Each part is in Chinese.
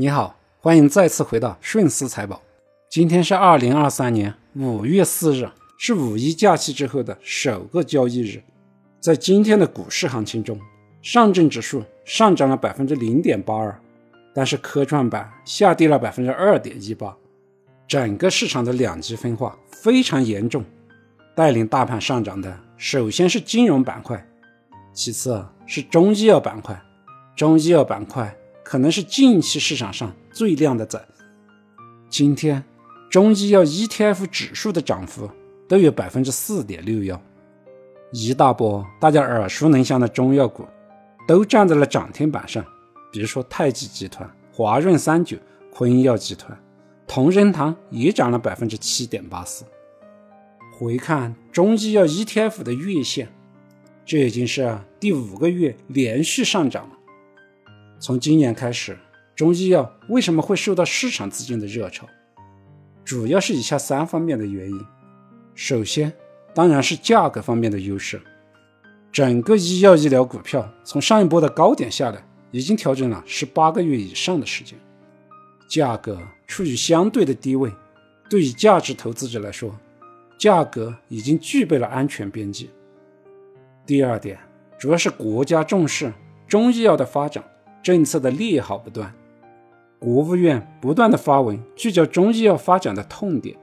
你好，欢迎再次回到顺思财宝。今天是二零二三年五月四日，是五一假期之后的首个交易日。在今天的股市行情中，上证指数上涨了百分之零点八二，但是科创板下跌了百分之二点一八，整个市场的两极分化非常严重。带领大盘上涨的，首先是金融板块，其次是中医药板块。中医药板块可能是近期市场上最靓的仔。今天，中医药 ETF 指数的涨幅都有百分之四点六幺，一大波大家耳熟能详的中药股都站在了涨停板上，比如说太极集团、华润三九、昆药集团、同仁堂也涨了百分之七点八四。回看中医药 ETF 的月线，这已经是第五个月连续上涨了。从今年开始，中医药为什么会受到市场资金的热潮？主要是以下三方面的原因。首先，当然是价格方面的优势。整个医药医疗股票从上一波的高点下来，已经调整了十八个月以上的时间，价格处于相对的低位。对于价值投资者来说，价格已经具备了安全边际。第二点，主要是国家重视中医药的发展。政策的利好不断，国务院不断的发文聚焦中医药发展的痛点，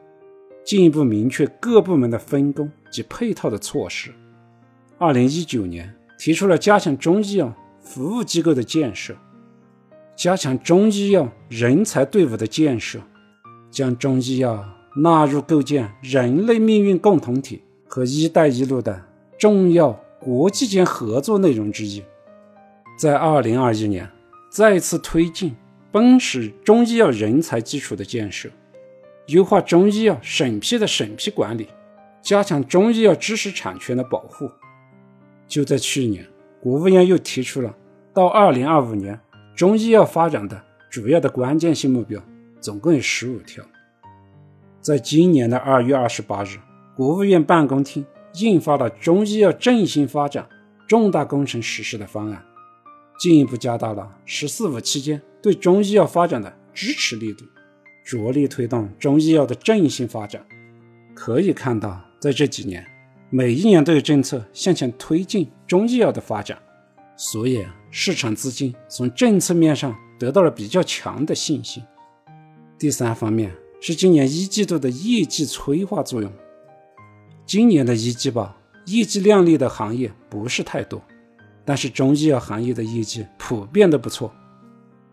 进一步明确各部门的分工及配套的措施。二零一九年提出了加强中医药服务机构的建设，加强中医药人才队伍的建设，将中医药纳入构建人类命运共同体和“一带一路”的重要国际间合作内容之一。在二零二一年。再次推进奔驰中医药人才基础的建设，优化中医药审批的审批管理，加强中医药知识产权的保护。就在去年，国务院又提出了到二零二五年中医药发展的主要的关键性目标，总共有十五条。在今年的二月二十八日，国务院办公厅印发了中医药振兴发展重大工程实施的方案。进一步加大了“十四五”期间对中医药发展的支持力度，着力推动中医药的振兴发展。可以看到，在这几年，每一年都有政策向前推进中医药的发展，所以市场资金从政策面上得到了比较强的信心。第三方面是今年一季度的业绩催化作用。今年的一季报业绩靓丽的行业不是太多。但是中医药行业的业绩普遍都不错，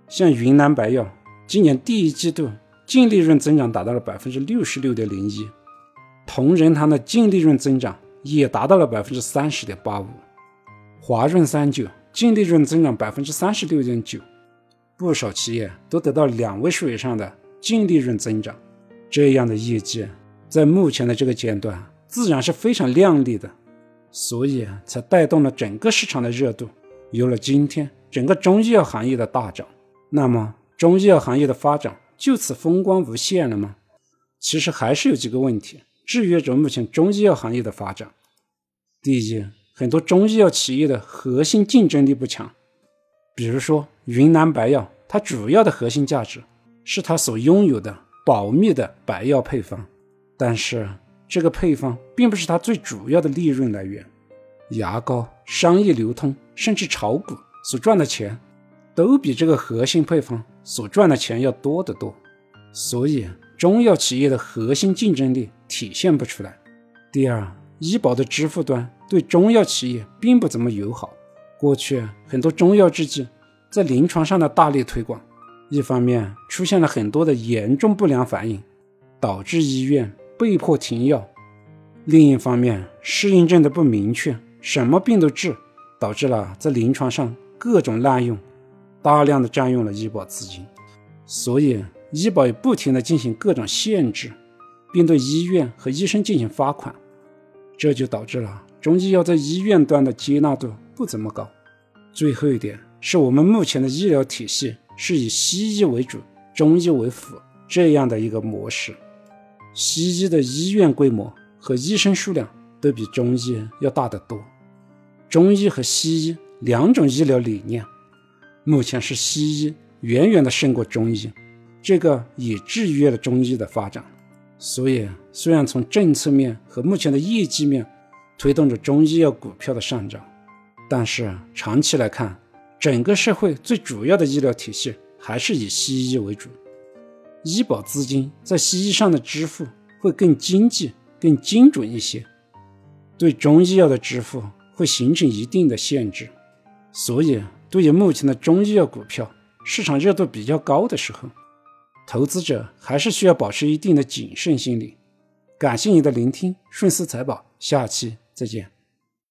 像云南白药今年第一季度净利润增长达到了百分之六十六点零一，同仁堂的净利润增长也达到了百分之三十点八五，华润三九净利润增长百分之三十六点九，不少企业都得到两位数以上的净利润增长，这样的业绩在目前的这个阶段自然是非常靓丽的。所以才带动了整个市场的热度，有了今天整个中医药行业的大涨。那么，中医药行业的发展就此风光无限了吗？其实还是有几个问题制约着目前中医药行业的发展。第一，很多中医药企业的核心竞争力不强。比如说云南白药，它主要的核心价值是它所拥有的保密的白药配方，但是。这个配方并不是它最主要的利润来源，牙膏、商业流通甚至炒股所赚的钱，都比这个核心配方所赚的钱要多得多。所以，中药企业的核心竞争力体现不出来。第二，医保的支付端对中药企业并不怎么友好。过去很多中药制剂在临床上的大力推广，一方面出现了很多的严重不良反应，导致医院。被迫停药，另一方面，适应症的不明确，什么病都治，导致了在临床上各种滥用，大量的占用了医保资金，所以医保也不停的进行各种限制，并对医院和医生进行罚款，这就导致了中医药在医院端的接纳度不怎么高。最后一点是我们目前的医疗体系是以西医为主，中医为辅这样的一个模式。西医的医院规模和医生数量都比中医要大得多。中医和西医两种医疗理念，目前是西医远远的胜过中医，这个也制约了中医的发展。所以，虽然从政策面和目前的业绩面推动着中医药股票的上涨，但是长期来看，整个社会最主要的医疗体系还是以西医为主。医保资金在西医上的支付会更经济、更精准一些，对中医药的支付会形成一定的限制。所以，对于目前的中医药股票市场热度比较高的时候，投资者还是需要保持一定的谨慎心理。感谢你的聆听，顺思财宝，下期再见。